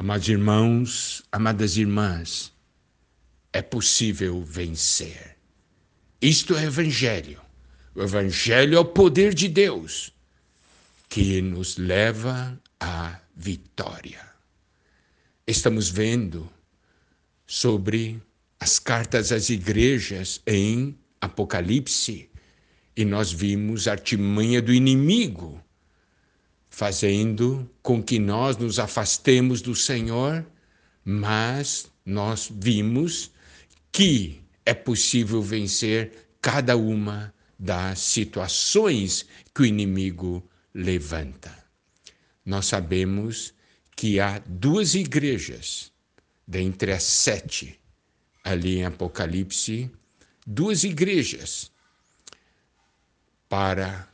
Amados irmãos, amadas irmãs, é possível vencer. Isto é Evangelho. O Evangelho é o poder de Deus que nos leva à vitória. Estamos vendo sobre as cartas às igrejas em Apocalipse e nós vimos a artimanha do inimigo fazendo com que nós nos afastemos do Senhor, mas nós vimos que é possível vencer cada uma das situações que o inimigo levanta. Nós sabemos que há duas igrejas, dentre as sete, ali em Apocalipse, duas igrejas para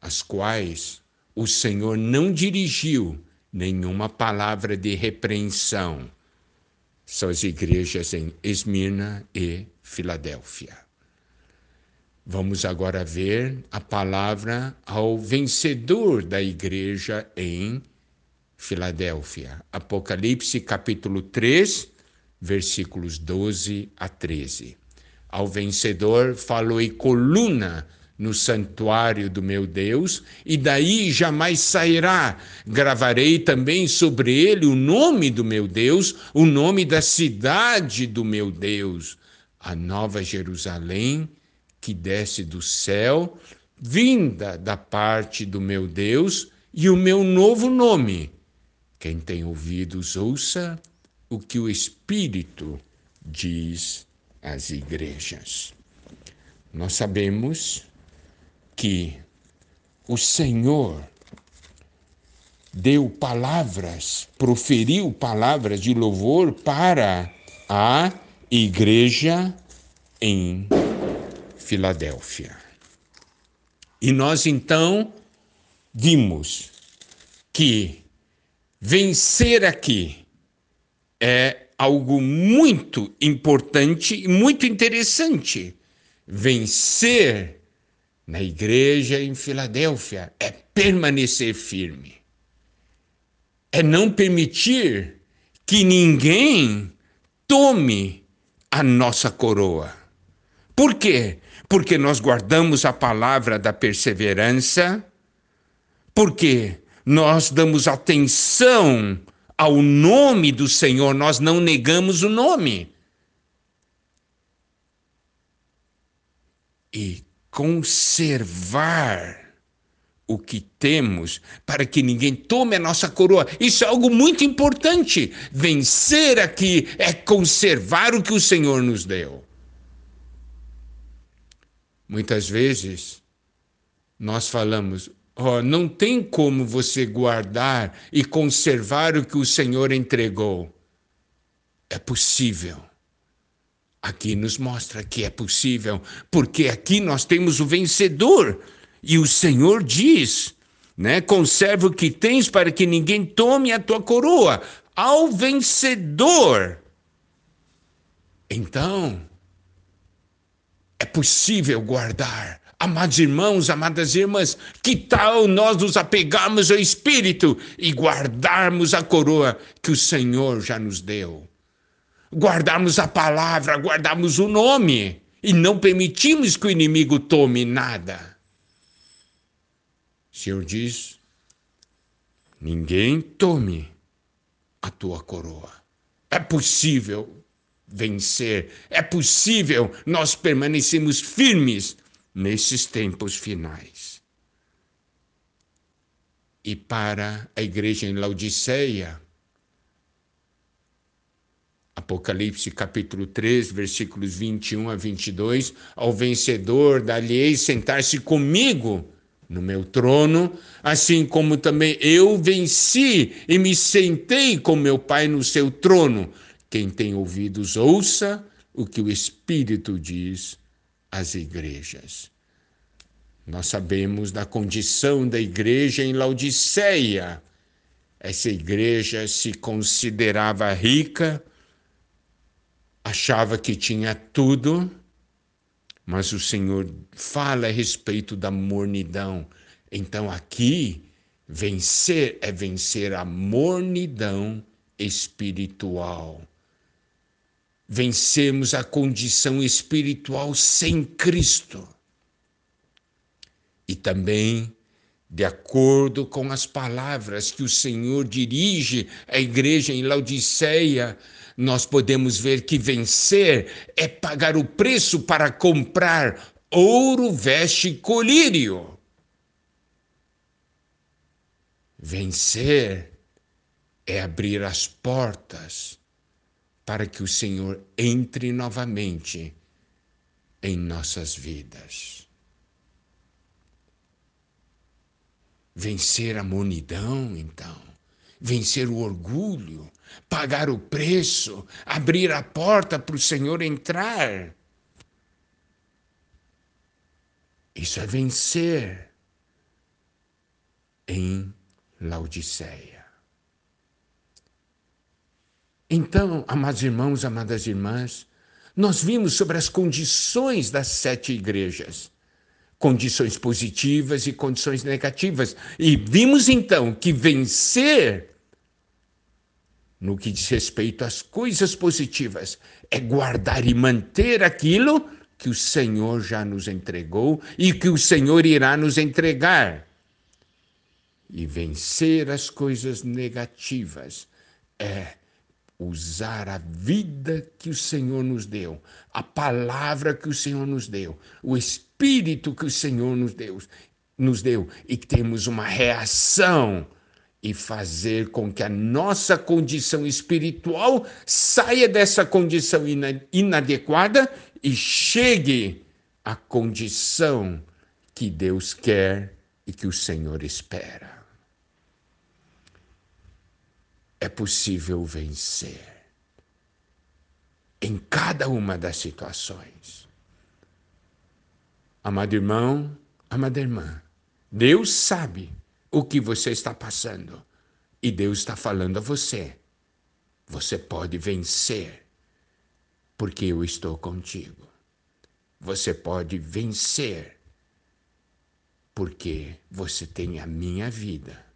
as quais o Senhor não dirigiu nenhuma palavra de repreensão. São as igrejas em Esmirna e Filadélfia. Vamos agora ver a palavra ao vencedor da igreja em Filadélfia. Apocalipse capítulo 3, versículos 12 a 13. Ao vencedor falou e coluna no santuário do meu Deus, e daí jamais sairá. Gravarei também sobre ele o nome do meu Deus, o nome da cidade do meu Deus, a nova Jerusalém que desce do céu, vinda da parte do meu Deus, e o meu novo nome. Quem tem ouvidos, ouça o que o Espírito diz às igrejas. Nós sabemos que o Senhor deu palavras, proferiu palavras de louvor para a igreja em Filadélfia. E nós então vimos que vencer aqui é algo muito importante e muito interessante. Vencer na igreja em Filadélfia é permanecer firme, é não permitir que ninguém tome a nossa coroa. Por quê? Porque nós guardamos a palavra da perseverança, porque nós damos atenção ao nome do Senhor, nós não negamos o nome. E conservar o que temos para que ninguém tome a nossa coroa. Isso é algo muito importante. Vencer aqui é conservar o que o Senhor nos deu. Muitas vezes nós falamos, oh, não tem como você guardar e conservar o que o Senhor entregou. É possível. Aqui nos mostra que é possível, porque aqui nós temos o vencedor. E o Senhor diz, né? Conserva o que tens para que ninguém tome a tua coroa. Ao vencedor. Então, é possível guardar. Amados irmãos, amadas irmãs, que tal nós nos apegarmos ao Espírito e guardarmos a coroa que o Senhor já nos deu? Guardarmos a palavra, guardarmos o nome e não permitimos que o inimigo tome nada. O Senhor diz: ninguém tome a tua coroa. É possível vencer, é possível nós permanecermos firmes nesses tempos finais. E para a igreja em Laodiceia, Apocalipse capítulo 3, versículos 21 a 22, ao vencedor dar-lhe-ei sentar-se comigo no meu trono, assim como também eu venci e me sentei com meu Pai no seu trono. Quem tem ouvidos, ouça o que o Espírito diz às igrejas. Nós sabemos da condição da igreja em Laodiceia. Essa igreja se considerava rica, achava que tinha tudo, mas o Senhor fala a respeito da mornidão. Então aqui, vencer é vencer a mornidão espiritual. Vencermos a condição espiritual sem Cristo. E também, de acordo com as palavras que o Senhor dirige à igreja em Laodiceia, nós podemos ver que vencer é pagar o preço para comprar ouro, veste e colírio. Vencer é abrir as portas para que o Senhor entre novamente em nossas vidas. Vencer a monidão, então, vencer o orgulho, pagar o preço, abrir a porta para o Senhor entrar. Isso é vencer em Laodiceia. Então, amados irmãos, amadas irmãs, nós vimos sobre as condições das sete igrejas, condições positivas e condições negativas, e vimos então que vencer no que diz respeito às coisas positivas é guardar e manter aquilo que o Senhor já nos entregou e que o Senhor irá nos entregar. E vencer as coisas negativas é usar a vida que o Senhor nos deu, a palavra que o Senhor nos deu, o espírito que o Senhor nos deu, nos deu e que temos uma reação e fazer com que a nossa condição espiritual saia dessa condição inadequada e chegue à condição que Deus quer e que o Senhor espera é possível vencer em cada uma das situações. Amado irmão, amada irmã, Deus sabe o que você está passando e Deus está falando a você. Você pode vencer, porque eu estou contigo. Você pode vencer, porque você tem a minha vida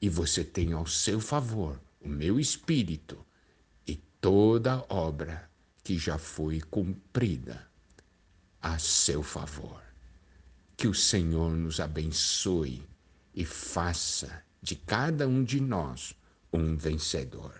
e você tem ao seu favor o meu espírito e toda obra que já foi cumprida a seu favor. Que o Senhor nos abençoe e faça de cada um de nós um vencedor.